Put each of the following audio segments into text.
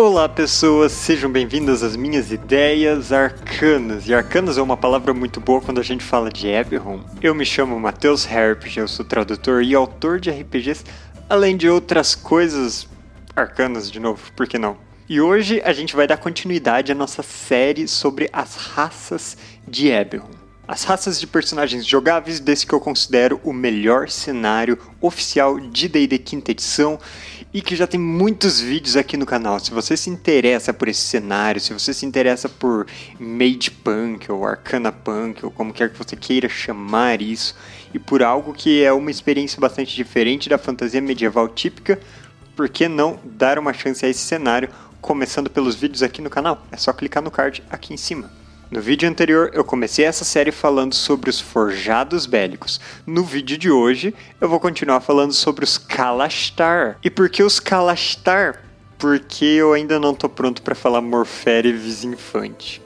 Olá pessoas, sejam bem-vindas às minhas ideias arcanas. E arcanas é uma palavra muito boa quando a gente fala de Eberron. Eu me chamo Matheus Herpes, eu sou tradutor e autor de RPGs, além de outras coisas arcanas de novo, por que não? E hoje a gente vai dar continuidade à nossa série sobre as raças de Eberron. As raças de personagens jogáveis desse que eu considero o melhor cenário oficial de D&D quinta edição e que já tem muitos vídeos aqui no canal. Se você se interessa por esse cenário, se você se interessa por Mage Punk ou Arcana Punk ou como quer que você queira chamar isso, e por algo que é uma experiência bastante diferente da fantasia medieval típica, por que não dar uma chance a esse cenário, começando pelos vídeos aqui no canal? É só clicar no card aqui em cima. No vídeo anterior eu comecei essa série falando sobre os forjados bélicos. No vídeo de hoje eu vou continuar falando sobre os Kalastar. E por que os Kalastar? Porque eu ainda não tô pronto para falar Morféreves Infante.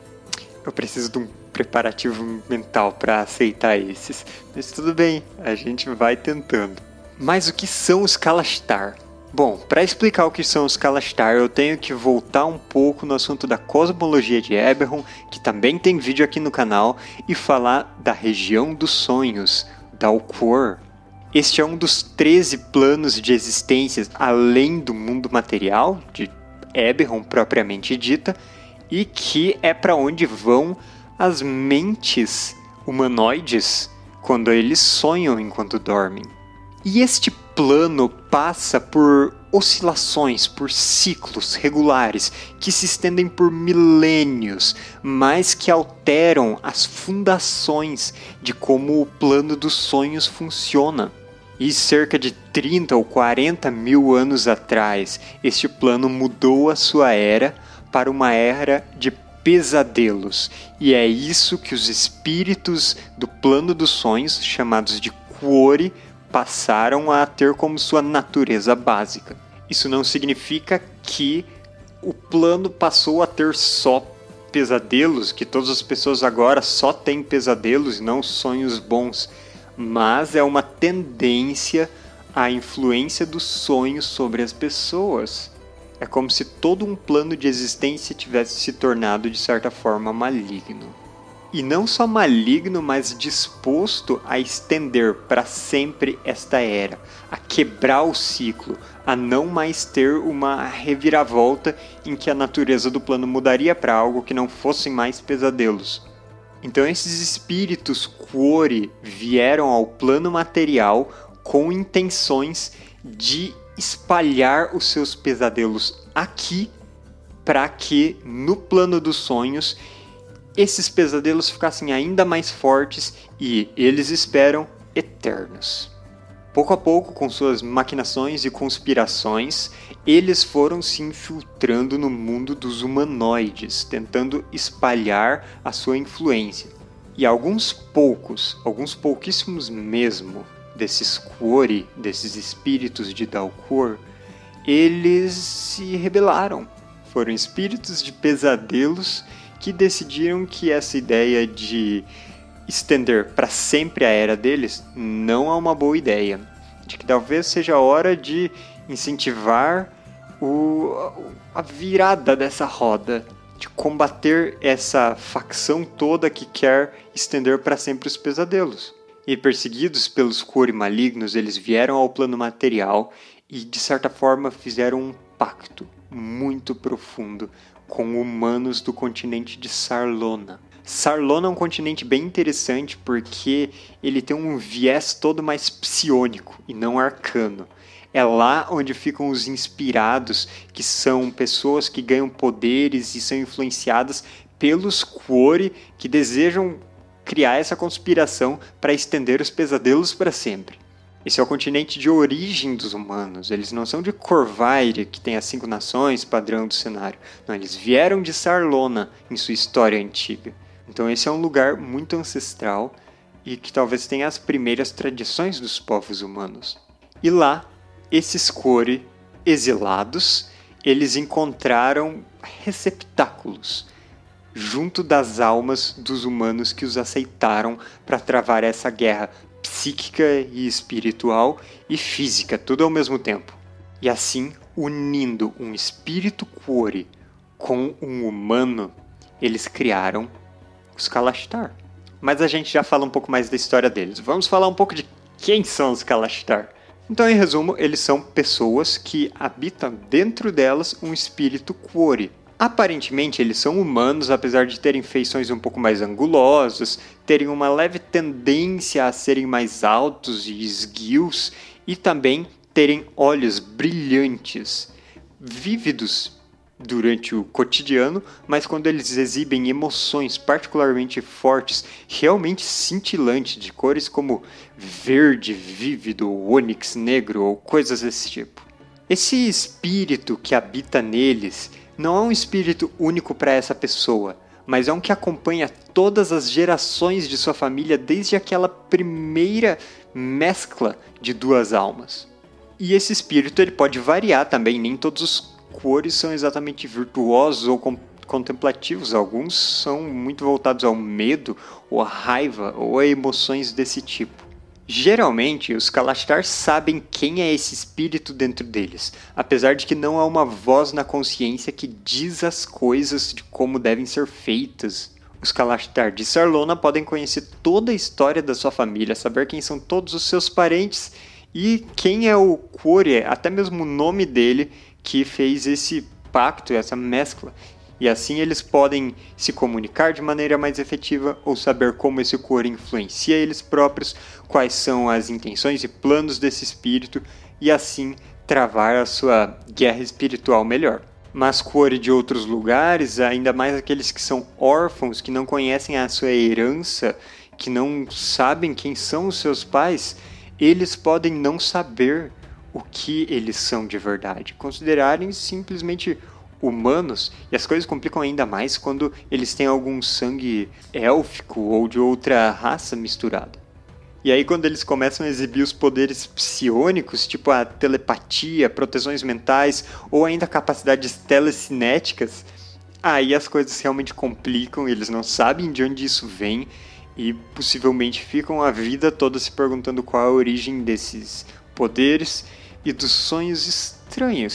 Eu preciso de um preparativo mental para aceitar esses. Mas tudo bem, a gente vai tentando. Mas o que são os Kalastar? Bom, para explicar o que são os Kalastar, eu tenho que voltar um pouco no assunto da cosmologia de Eberron, que também tem vídeo aqui no canal, e falar da região dos sonhos, da. Este é um dos 13 planos de existências além do mundo material, de Eberron propriamente dita, e que é para onde vão as mentes humanoides quando eles sonham enquanto dormem. E este plano passa por oscilações, por ciclos regulares que se estendem por milênios, mas que alteram as fundações de como o plano dos sonhos funciona. E cerca de 30 ou 40 mil anos atrás, este plano mudou a sua era para uma era de pesadelos. E é isso que os espíritos do plano dos sonhos, chamados de Quori, passaram a ter como sua natureza básica. Isso não significa que o plano passou a ter só pesadelos, que todas as pessoas agora só têm pesadelos e não sonhos bons, mas é uma tendência à influência dos sonhos sobre as pessoas. É como se todo um plano de existência tivesse se tornado de certa forma maligno e não só maligno, mas disposto a estender para sempre esta era, a quebrar o ciclo, a não mais ter uma reviravolta em que a natureza do plano mudaria para algo que não fossem mais pesadelos. Então esses espíritos Quori vieram ao plano material com intenções de espalhar os seus pesadelos aqui para que no plano dos sonhos esses pesadelos ficassem ainda mais fortes e, eles esperam, eternos. Pouco a pouco, com suas maquinações e conspirações, eles foram se infiltrando no mundo dos humanoides, tentando espalhar a sua influência. E alguns poucos, alguns pouquíssimos mesmo, desses Quori, desses espíritos de Dalcor, eles se rebelaram. Foram espíritos de pesadelos que decidiram que essa ideia de estender para sempre a era deles não é uma boa ideia. De que talvez seja a hora de incentivar o, a virada dessa roda, de combater essa facção toda que quer estender para sempre os pesadelos. E perseguidos pelos Kori malignos, eles vieram ao plano material e de certa forma fizeram um pacto muito profundo com humanos do continente de Sarlona. Sarlona é um continente bem interessante porque ele tem um viés todo mais psionico e não arcano. É lá onde ficam os inspirados, que são pessoas que ganham poderes e são influenciadas pelos Quori que desejam criar essa conspiração para estender os pesadelos para sempre. Esse é o continente de origem dos humanos. Eles não são de Corvaire, que tem as cinco nações, padrão do cenário. Não, eles vieram de Sarlona em sua história antiga. Então esse é um lugar muito ancestral e que talvez tenha as primeiras tradições dos povos humanos. E lá, esses Kori exilados, eles encontraram receptáculos junto das almas dos humanos que os aceitaram para travar essa guerra psíquica e espiritual e física, tudo ao mesmo tempo. E assim, unindo um espírito Quori com um humano, eles criaram os Kalashtar. Mas a gente já fala um pouco mais da história deles. Vamos falar um pouco de quem são os Kalashtar. Então, em resumo, eles são pessoas que habitam dentro delas um espírito Quori. Aparentemente, eles são humanos, apesar de terem feições um pouco mais angulosas, terem uma leve tendência a serem mais altos e esguios e também terem olhos brilhantes, vívidos durante o cotidiano, mas quando eles exibem emoções particularmente fortes, realmente cintilantes, de cores como verde vívido, ônix negro ou coisas desse tipo. Esse espírito que habita neles não é um espírito único para essa pessoa, mas é um que acompanha todas as gerações de sua família desde aquela primeira mescla de duas almas. E esse espírito ele pode variar também, nem todos os cores são exatamente virtuosos ou com contemplativos, alguns são muito voltados ao medo, ou à raiva, ou a emoções desse tipo. Geralmente, os Kalashtar sabem quem é esse espírito dentro deles, apesar de que não há uma voz na consciência que diz as coisas de como devem ser feitas. Os Kalashtar de Sarlona podem conhecer toda a história da sua família, saber quem são todos os seus parentes e quem é o Kore, até mesmo o nome dele, que fez esse pacto, essa mescla e assim eles podem se comunicar de maneira mais efetiva ou saber como esse cor influencia eles próprios, quais são as intenções e planos desse espírito e assim travar a sua guerra espiritual melhor. Mas cor de outros lugares, ainda mais aqueles que são órfãos, que não conhecem a sua herança, que não sabem quem são os seus pais, eles podem não saber o que eles são de verdade, considerarem simplesmente humanos, e as coisas complicam ainda mais quando eles têm algum sangue élfico ou de outra raça misturada. E aí, quando eles começam a exibir os poderes psionicos, tipo a telepatia, proteções mentais ou ainda capacidades telecinéticas, aí as coisas realmente complicam, eles não sabem de onde isso vem e possivelmente ficam a vida toda se perguntando qual a origem desses poderes e dos sonhos estranhos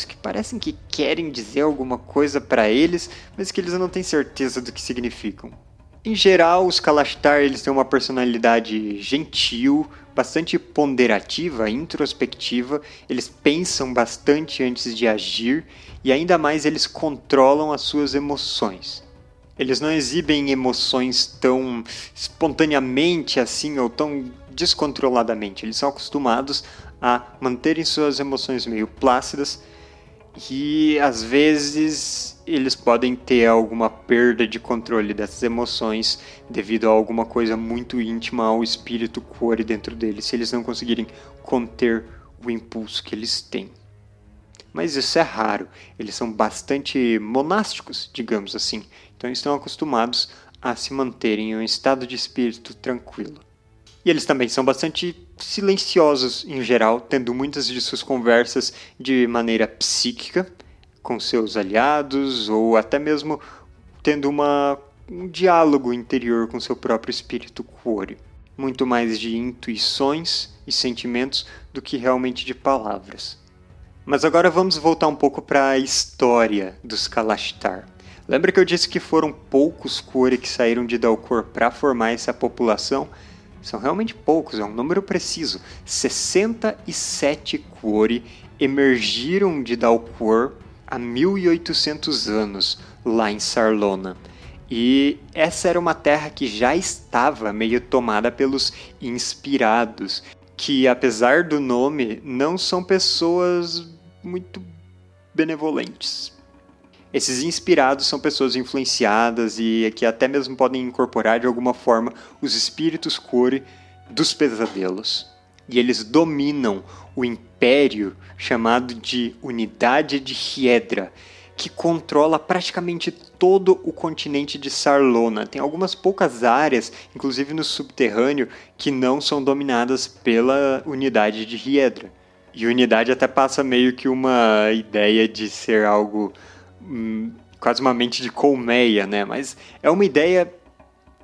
que parecem que querem dizer alguma coisa para eles, mas que eles não têm certeza do que significam. Em geral, os Kalashtar eles têm uma personalidade gentil, bastante ponderativa, introspectiva, eles pensam bastante antes de agir e ainda mais eles controlam as suas emoções. Eles não exibem emoções tão espontaneamente assim ou tão descontroladamente. Eles são acostumados a manterem suas emoções meio plácidas e às vezes eles podem ter alguma perda de controle dessas emoções devido a alguma coisa muito íntima ao espírito core dentro deles, se eles não conseguirem conter o impulso que eles têm. Mas isso é raro, eles são bastante monásticos, digamos assim, então estão acostumados a se manterem em um estado de espírito tranquilo. E eles também são bastante silenciosos em geral, tendo muitas de suas conversas de maneira psíquica com seus aliados ou até mesmo tendo uma, um diálogo interior com seu próprio espírito Quori. Muito mais de intuições e sentimentos do que realmente de palavras. Mas agora vamos voltar um pouco para a história dos Kalashtar. Lembra que eu disse que foram poucos Quori que saíram de Dalcor para formar essa população? São realmente poucos, é um número preciso. 67 Quori emergiram de Dalcor há 1800 anos, lá em Sarlona. E essa era uma terra que já estava meio tomada pelos inspirados, que apesar do nome, não são pessoas muito benevolentes. Esses inspirados são pessoas influenciadas e que até mesmo podem incorporar de alguma forma os espíritos core dos pesadelos. E eles dominam o império chamado de Unidade de Hiedra, que controla praticamente todo o continente de Sarlona. Tem algumas poucas áreas, inclusive no subterrâneo, que não são dominadas pela Unidade de Hiedra. E Unidade até passa meio que uma ideia de ser algo hum, quase uma mente de colmeia, né? Mas é uma ideia,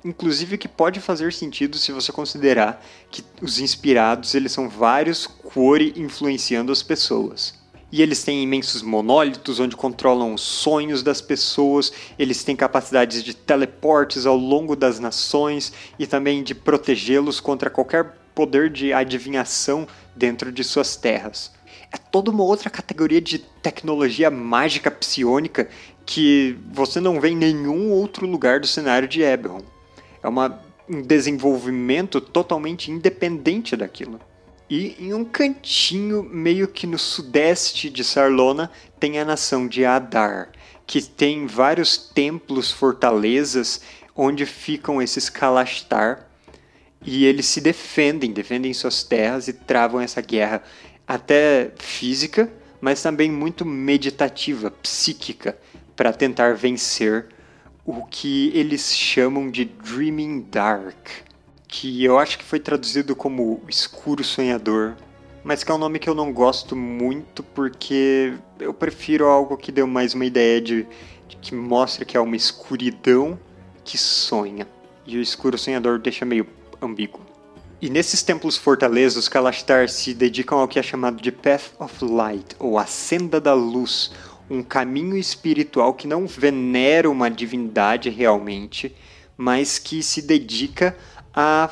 inclusive, que pode fazer sentido se você considerar que os inspirados eles são vários Quori influenciando as pessoas. e eles têm imensos monólitos onde controlam os sonhos das pessoas, eles têm capacidades de teleportes ao longo das nações e também de protegê-los contra qualquer poder de adivinhação dentro de suas terras. É toda uma outra categoria de tecnologia mágica psionica que você não vê em nenhum outro lugar do cenário de Eberron. É uma, um desenvolvimento totalmente independente daquilo. E em um cantinho, meio que no sudeste de Sarlona, tem a nação de Adar, que tem vários templos, fortalezas, onde ficam esses Kalashtar. E eles se defendem, defendem suas terras e travam essa guerra até física, mas também muito meditativa, psíquica, para tentar vencer o que eles chamam de Dreaming Dark que eu acho que foi traduzido como Escuro Sonhador, mas que é um nome que eu não gosto muito porque eu prefiro algo que dê mais uma ideia de, de que mostra que é uma escuridão que sonha. E o Escuro Sonhador deixa meio ambíguo. E nesses templos fortalezas, os Kalashtar se dedicam ao que é chamado de Path of Light, ou a Senda da Luz, um caminho espiritual que não venera uma divindade realmente, mas que se dedica a,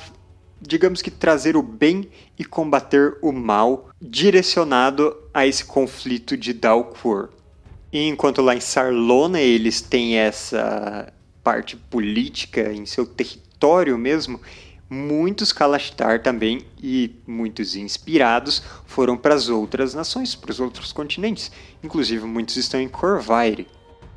digamos que, trazer o bem e combater o mal direcionado a esse conflito de Dalquor. E enquanto lá em Sarlona eles têm essa parte política em seu território mesmo, muitos Kalashtar também e muitos inspirados foram para as outras nações, para os outros continentes. Inclusive muitos estão em Corvaire.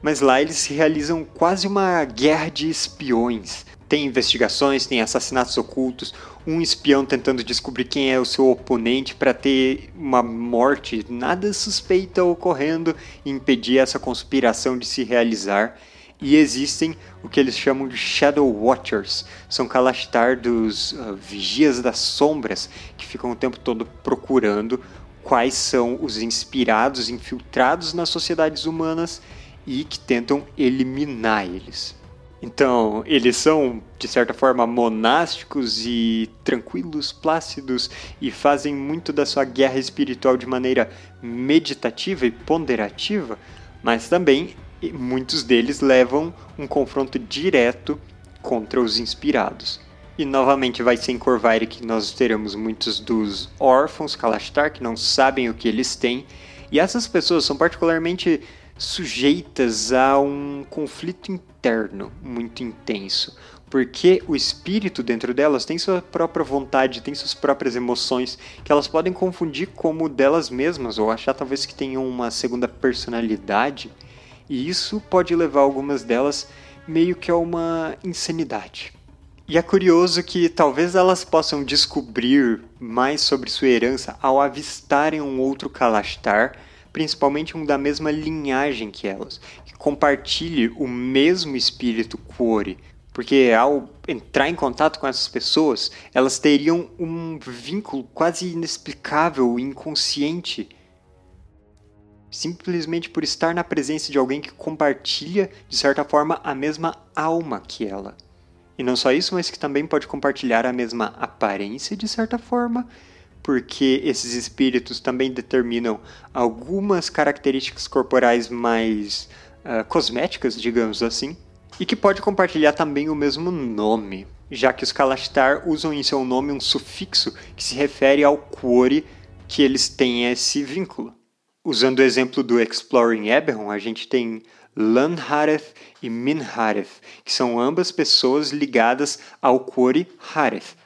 Mas lá eles realizam quase uma guerra de espiões, tem investigações, tem assassinatos ocultos, um espião tentando descobrir quem é o seu oponente para ter uma morte nada suspeita ocorrendo e impedir essa conspiração de se realizar. E existem o que eles chamam de Shadow Watchers, são Kalashtar dos uh, Vigias das Sombras, que ficam o tempo todo procurando quais são os inspirados, infiltrados nas sociedades humanas e que tentam eliminar eles. Então, eles são, de certa forma, monásticos e tranquilos, plácidos, e fazem muito da sua guerra espiritual de maneira meditativa e ponderativa, mas também muitos deles levam um confronto direto contra os inspirados. E novamente vai ser em Corvaire que nós teremos muitos dos órfãos Kalashtar que não sabem o que eles têm, e essas pessoas são particularmente sujeitas a um conflito interno muito intenso, porque o espírito dentro delas tem sua própria vontade, tem suas próprias emoções, que elas podem confundir como delas mesmas ou achar talvez que tenham uma segunda personalidade, e isso pode levar algumas delas meio que a uma insanidade. E é curioso que talvez elas possam descobrir mais sobre sua herança ao avistarem um outro Kalashtar principalmente um da mesma linhagem que elas, que compartilhe o mesmo espírito Quori, porque ao entrar em contato com essas pessoas, elas teriam um vínculo quase inexplicável e inconsciente. Simplesmente por estar na presença de alguém que compartilha, de certa forma, a mesma alma que ela. E não só isso, mas que também pode compartilhar a mesma aparência, de certa forma, porque esses espíritos também determinam algumas características corporais mais uh, cosméticas, digamos assim, e que pode compartilhar também o mesmo nome, já que os Kalashtar usam em seu nome um sufixo que se refere ao Quori que eles têm esse vínculo. Usando o exemplo do Exploring Eberron, a gente tem Lanhareth e Minhareth, que são ambas pessoas ligadas ao Quori Hareth,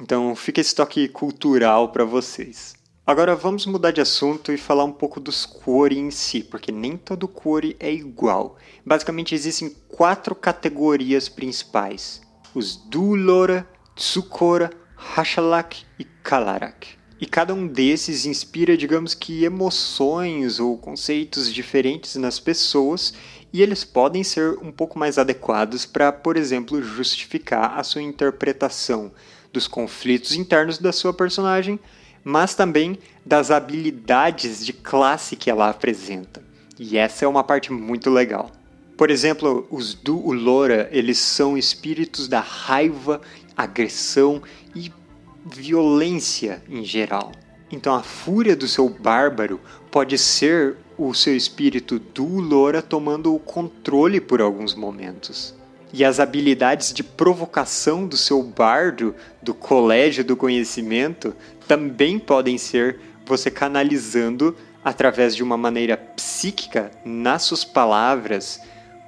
então fica esse toque cultural para vocês. Agora vamos mudar de assunto e falar um pouco dos Quori em si, porque nem todo Quori é igual. Basicamente existem quatro categorias principais: os Dulora, Tsukora, Hashalak e Kalarak. E cada um desses inspira, digamos que, emoções ou conceitos diferentes nas pessoas, e eles podem ser um pouco mais adequados para, por exemplo, justificar a sua interpretação dos conflitos internos da sua personagem, mas também das habilidades de classe que ela apresenta. E essa é uma parte muito legal. Por exemplo, os do Ulora, eles são espíritos da raiva, agressão e violência em geral. Então a fúria do seu bárbaro pode ser o seu espírito do Loura tomando o controle por alguns momentos. E as habilidades de provocação do seu bardo, do colégio do conhecimento, também podem ser você canalizando através de uma maneira psíquica nas suas palavras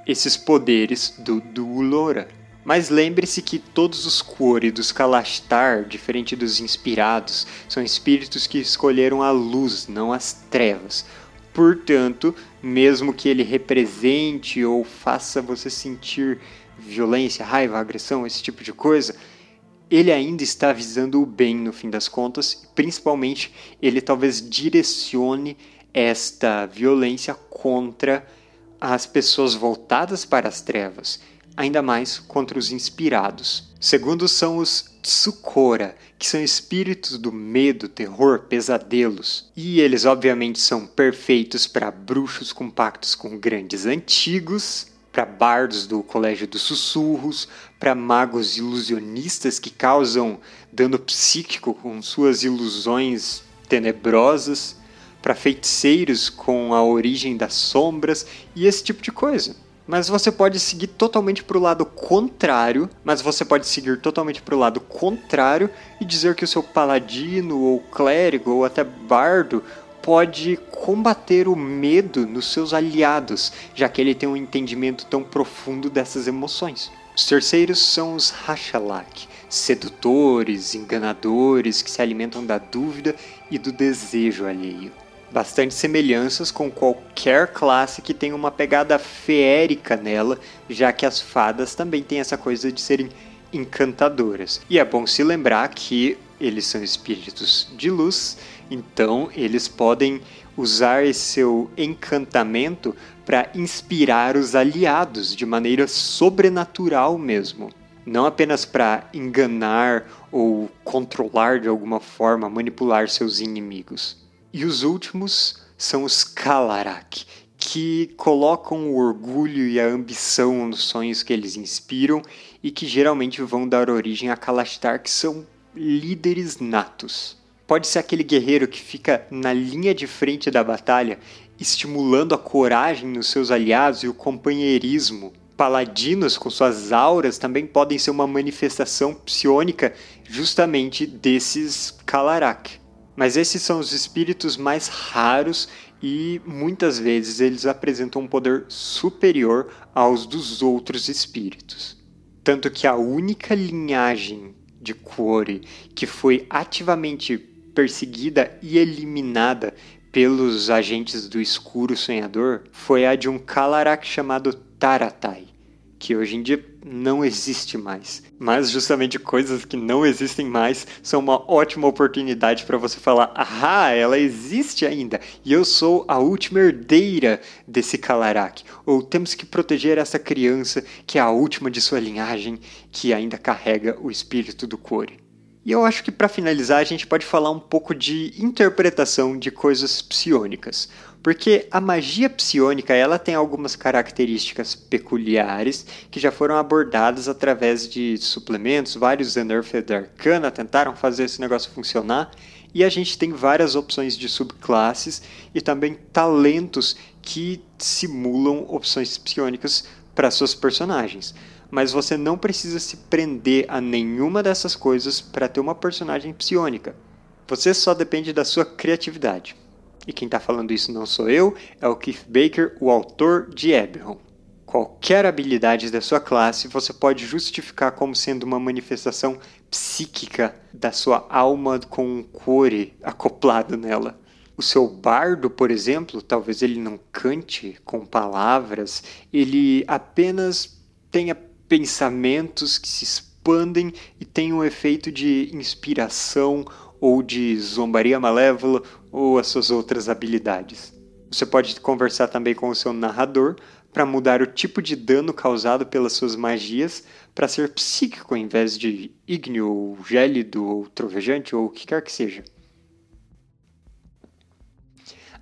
esses poderes do, Loura. Mas lembre-se que todos os Quori dos Kalashtar, diferente dos inspirados, são espíritos que escolheram a luz, não as trevas. Portanto, mesmo que ele represente ou faça você sentir violência, raiva, agressão, esse tipo de coisa, ele ainda está visando o bem no fim das contas, principalmente ele talvez direcione esta violência contra as pessoas voltadas para as trevas ainda mais contra os inspirados. Segundo são os Tsukora, que são espíritos do medo, terror, pesadelos. E eles obviamente são perfeitos para bruxos com pactos com grandes antigos, para bardos do Colégio dos Sussurros, para magos ilusionistas que causam dano psíquico com suas ilusões tenebrosas, para feiticeiros com a origem das sombras e esse tipo de coisa. Mas você pode seguir totalmente para o lado contrário, mas você pode seguir totalmente para o lado contrário e dizer que o seu paladino ou clérigo ou até bardo pode combater o medo nos seus aliados, já que ele tem um entendimento tão profundo dessas emoções. Os terceiros são os Hashalak, sedutores, enganadores que se alimentam da dúvida e do desejo alheio bastante semelhanças com qualquer classe que tenha uma pegada feérica nela, já que as fadas também têm essa coisa de serem encantadoras. E é bom se lembrar que eles são espíritos de luz, então eles podem usar esse seu encantamento para inspirar os aliados de maneira sobrenatural mesmo. Não apenas para enganar ou controlar de alguma forma, manipular seus inimigos. E os últimos são os Kalarak, que colocam o orgulho e a ambição nos sonhos que eles inspiram e que geralmente vão dar origem a Kalashtar, que são líderes natos. Pode ser aquele guerreiro que fica na linha de frente da batalha, estimulando a coragem nos seus aliados e o companheirismo. Paladinos com suas auras também podem ser uma manifestação psionica justamente desses Kalarak. Mas esses são os espíritos mais raros e muitas vezes eles apresentam um poder superior aos dos outros espíritos. Tanto que a única linhagem de Quori que foi ativamente perseguida e eliminada pelos agentes do escuro sonhador foi a de um Kalarak chamado Taratai que hoje em dia não existe mais. Mas justamente coisas que não existem mais são uma ótima oportunidade para você falar: ah, ela existe ainda e eu sou a última herdeira desse Kalarak. Ou temos que proteger essa criança que é a última de sua linhagem que ainda carrega o espírito do Kori. E eu acho que para finalizar a gente pode falar um pouco de interpretação de coisas psionicas. Porque a magia psionica ela tem algumas características peculiares que já foram abordadas através de suplementos. Vários Unearthed Arcana tentaram fazer esse negócio funcionar. E a gente tem várias opções de subclasses e também talentos que simulam opções psionicas para suas personagens. Mas você não precisa se prender a nenhuma dessas coisas para ter uma personagem psionica. Você só depende da sua criatividade. E quem está falando isso não sou eu, é o Keith Baker, o autor de Eberron. Qualquer habilidade da sua classe você pode justificar como sendo uma manifestação psíquica da sua alma com um core acoplado nela. O seu bardo, por exemplo, talvez ele não cante com palavras, ele apenas tenha pensamentos que se expandem e tem um efeito de inspiração ou de zombaria malévola ou as suas outras habilidades. Você pode conversar também com o seu narrador para mudar o tipo de dano causado pelas suas magias para ser psíquico em vez de ígneo, ou gélido, ou trovejante, ou o que quer que seja.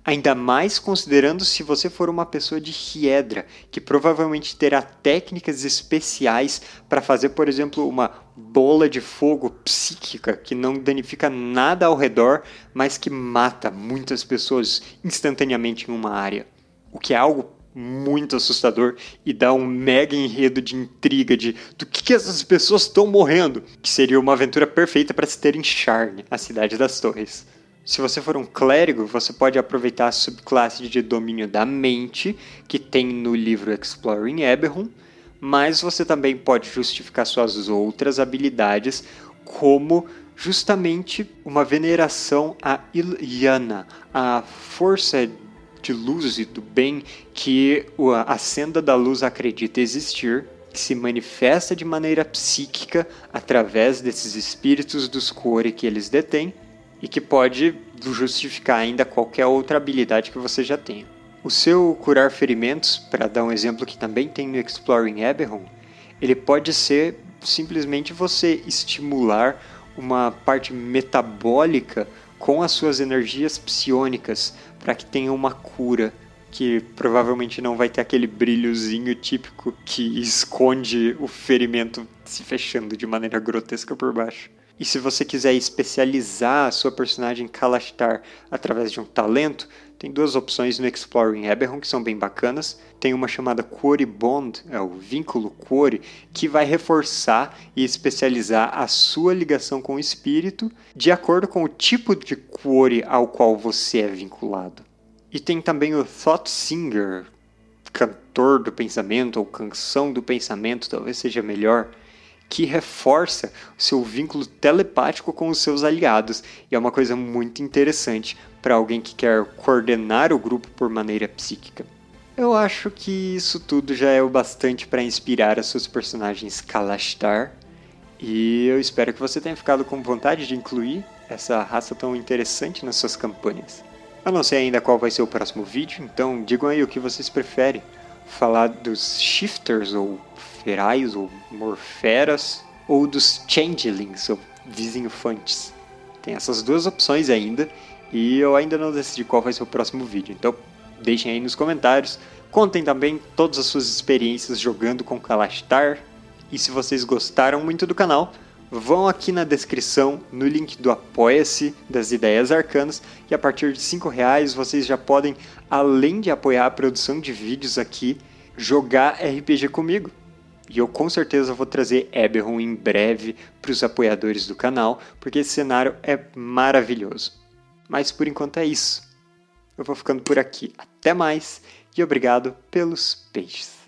Ainda mais considerando se você for uma pessoa de Hiedra, que provavelmente terá técnicas especiais para fazer, por exemplo, uma bola de fogo psíquica que não danifica nada ao redor, mas que mata muitas pessoas instantaneamente em uma área. O que é algo muito assustador e dá um mega enredo de intriga de do que, que essas pessoas estão morrendo, que seria uma aventura perfeita para se ter em Sharn, a cidade das torres. Se você for um clérigo, você pode aproveitar a subclasse de domínio da mente que tem no livro Exploring Eberron, mas você também pode justificar suas outras habilidades como justamente uma veneração a Ilyana, a força de luz e do bem que a senda da luz acredita existir, que se manifesta de maneira psíquica através desses espíritos dos Core que eles detêm e que pode justificar ainda qualquer outra habilidade que você já tenha. O seu curar ferimentos, para dar um exemplo que também tem no Exploring Eberron, ele pode ser simplesmente você estimular uma parte metabólica com as suas energias psionicas para que tenha uma cura que provavelmente não vai ter aquele brilhozinho típico que esconde o ferimento se fechando de maneira grotesca por baixo. E se você quiser especializar a sua personagem Kalashtar através de um talento, tem duas opções no Exploring Eberron que são bem bacanas. Tem uma chamada Quori Bond, é o vínculo Quori, que vai reforçar e especializar a sua ligação com o espírito de acordo com o tipo de Quori ao qual você é vinculado. E tem também o Thought Singer, cantor do pensamento ou canção do pensamento, talvez seja melhor que reforça o seu vínculo telepático com os seus aliados. E é uma coisa muito interessante para alguém que quer coordenar o grupo por maneira psíquica. Eu acho que isso tudo já é o bastante para inspirar as suas personagens Kalashtar. E eu espero que você tenha ficado com vontade de incluir essa raça tão interessante nas suas campanhas. Eu não sei ainda qual vai ser o próximo vídeo, então digam aí o que vocês preferem. Falar dos shifters ou ferais ou morferas, ou dos changelings, ou vizinhofantes. Tem essas duas opções ainda, e eu ainda não decidi qual vai ser o próximo vídeo, então deixem aí nos comentários. Contem também todas as suas experiências jogando com Kalashtar, e se vocês gostaram muito do canal, vão aqui na descrição no link do Apoia-se das Ideias Arcanas e a partir de R$ reais vocês já podem, além de apoiar a produção de vídeos aqui, jogar RPG comigo. E eu com certeza vou trazer Eberron em breve para os apoiadores do canal, porque esse cenário é maravilhoso. Mas por enquanto é isso. Eu vou ficando por aqui. Até mais e obrigado pelos peixes.